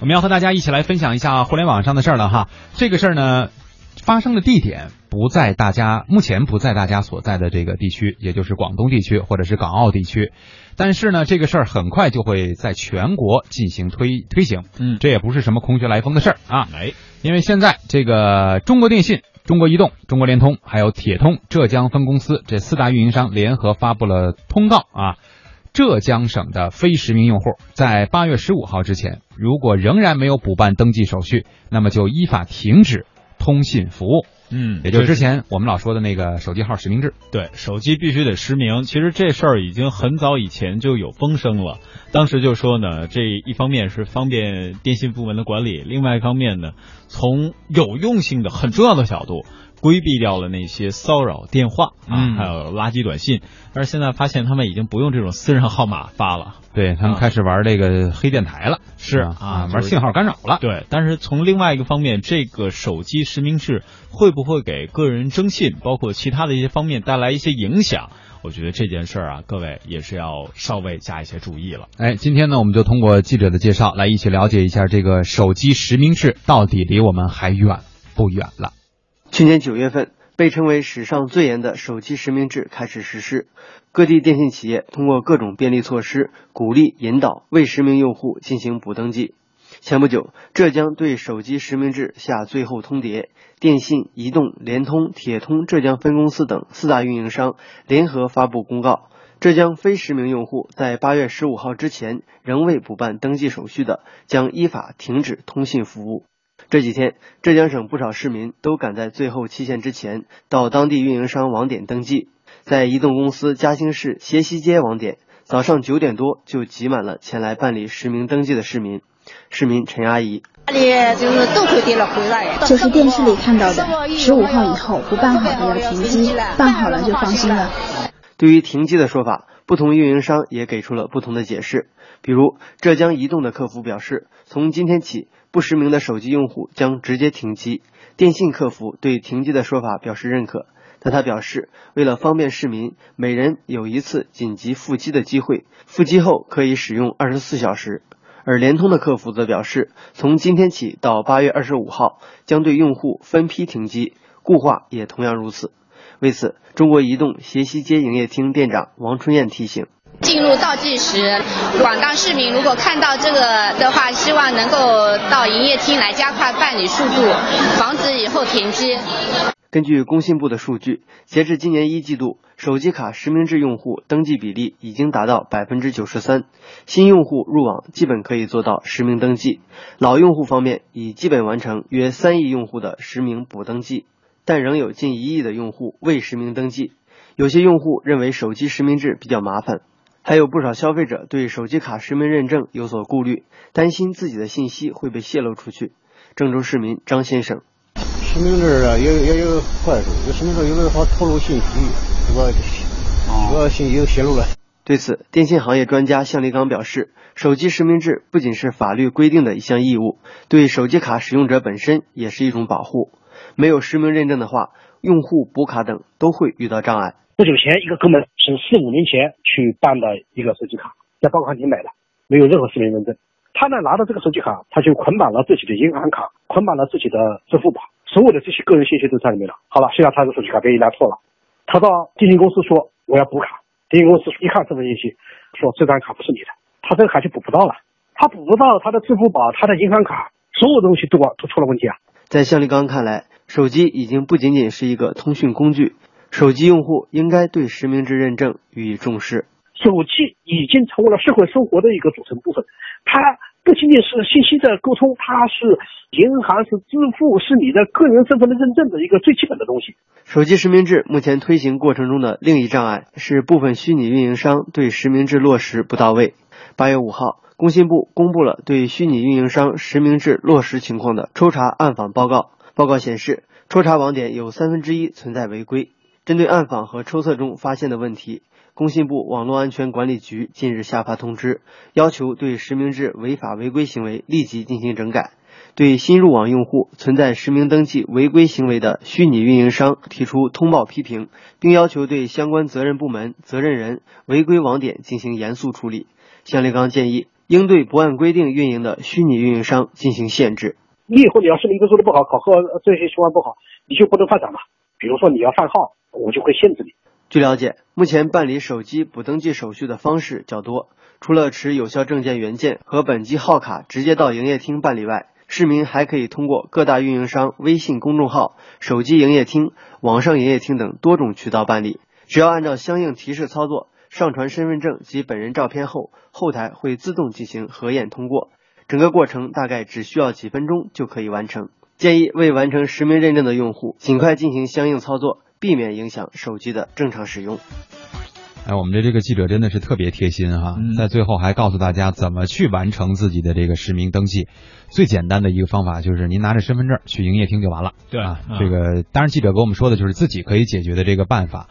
我们要和大家一起来分享一下互联网上的事儿了哈。这个事儿呢，发生的地点不在大家目前不在大家所在的这个地区，也就是广东地区或者是港澳地区。但是呢，这个事儿很快就会在全国进行推推行。嗯，这也不是什么空穴来风的事儿啊。哎，因为现在这个中国电信、中国移动、中国联通还有铁通浙江分公司这四大运营商联合发布了通告啊。浙江省的非实名用户在八月十五号之前，如果仍然没有补办登记手续，那么就依法停止通信服务。嗯，也就是之前我们老说的那个手机号实名制。对，手机必须得实名。其实这事儿已经很早以前就有风声了，当时就说呢，这一方面是方便电信部门的管理，另外一方面呢，从有用性的、很重要的角度。规避掉了那些骚扰电话啊，还有垃圾短信，但是现在发现他们已经不用这种私人号码发了，对他们开始玩这个黑电台了，是啊，玩信号干扰了。对，但是从另外一个方面，这个手机实名制会不会给个人征信，包括其他的一些方面带来一些影响？我觉得这件事儿啊，各位也是要稍微加一些注意了。哎，今天呢，我们就通过记者的介绍来一起了解一下这个手机实名制到底离我们还远不远了。去年九月份，被称为史上最严的手机实名制开始实施。各地电信企业通过各种便利措施，鼓励引导未实名用户进行补登记。前不久，浙江对手机实名制下最后通牒，电信、移动、联通、铁通浙江分公司等四大运营商联合发布公告：浙江非实名用户在八月十五号之前仍未补办登记手续的，将依法停止通信服务。这几天，浙江省不少市民都赶在最后期限之前到当地运营商网点登记。在移动公司嘉兴市斜西街网点，早上九点多就挤满了前来办理实名登记的市民。市民陈阿姨：“这里就是都可以了，回来。这是电视里看到的，十五号以后不办好的要停机，办好了就放心了。”对于停机的说法，不同运营商也给出了不同的解释。比如，浙江移动的客服表示，从今天起。不实名的手机用户将直接停机。电信客服对停机的说法表示认可，但他表示，为了方便市民，每人有一次紧急复机的机会，复机后可以使用二十四小时。而联通的客服则表示，从今天起到八月二十五号，将对用户分批停机，固话也同样如此。为此，中国移动斜西街营业厅店长王春燕提醒。进入倒计时，广大市民如果看到这个的话，希望能够到营业厅来加快办理速度，防止以后停机。根据工信部的数据，截至今年一季度，手机卡实名制用户登记比例已经达到百分之九十三，新用户入网基本可以做到实名登记。老用户方面已基本完成约三亿用户的实名补登记，但仍有近一亿的用户未实名登记。有些用户认为手机实名制比较麻烦。还有不少消费者对手机卡实名认证有所顾虑，担心自己的信息会被泄露出去。郑州市民张先生：实名制啊，也也有坏处，这实名制有的好透露信息，这个这个信息泄露了。对此，电信行业专家向立刚表示，手机实名制不仅是法律规定的一项义务，对手机卡使用者本身也是一种保护。没有实名认证的话，用户补卡等都会遇到障碍。不久前，一个哥们是四五年前去办的一个手机卡，在报刊亭买的，没有任何实名认证。他呢拿着这个手机卡，他就捆绑了自己的银行卡，捆绑了自己的支付宝，所有的这些个人信息都在里面了。好了，现在他的手机卡被人家错了，他到电信公司说我要补卡，电信公司一看身份信息，说这张卡不是你的，他这个卡就补不到了。他补不到他的支付宝，他的银行卡，所有东西都都出了问题啊。在向立刚看来，手机已经不仅仅是一个通讯工具。手机用户应该对实名制认证予以重视。手机已经成为了社会生活的一个组成部分，它不仅仅是信息的沟通，它是银行、是支付、是你的个人身份的认证的一个最基本的东西。手机实名制目前推行过程中的另一障碍是部分虚拟运营商对实名制落实不到位。八月五号，工信部公布了对虚拟运营商实名制落实情况的抽查暗访报告。报告显示，抽查网点有三分之一存在违规。针对暗访和抽测中发现的问题，工信部网络安全管理局近日下发通知，要求对实名制违法违规行为立即进行整改，对新入网用户存在实名登记违规行为的虚拟运营商提出通报批评，并要求对相关责任部门、责任人、违规网点进行严肃处理。向立刚建议。应对不按规定运营的虚拟运营商进行限制。你以后你要是一个做的不好，考核这些情况不好，你就不能发展了。比如说你要换号，我就会限制你。据了解，目前办理手机补登记手续的方式较多，除了持有效证件原件和本机号卡直接到营业厅办理外，市民还可以通过各大运营商微信公众号、手机营业厅、网上营业厅等多种渠道办理。只要按照相应提示操作，上传身份证及本人照片后，后台会自动进行核验通过，整个过程大概只需要几分钟就可以完成。建议未完成实名认证的用户尽快进行相应操作。避免影响手机的正常使用。哎，我们的这个记者真的是特别贴心哈，在最后还告诉大家怎么去完成自己的这个实名登记。最简单的一个方法就是您拿着身份证去营业厅就完了。对啊，这个当然记者给我们说的就是自己可以解决的这个办法。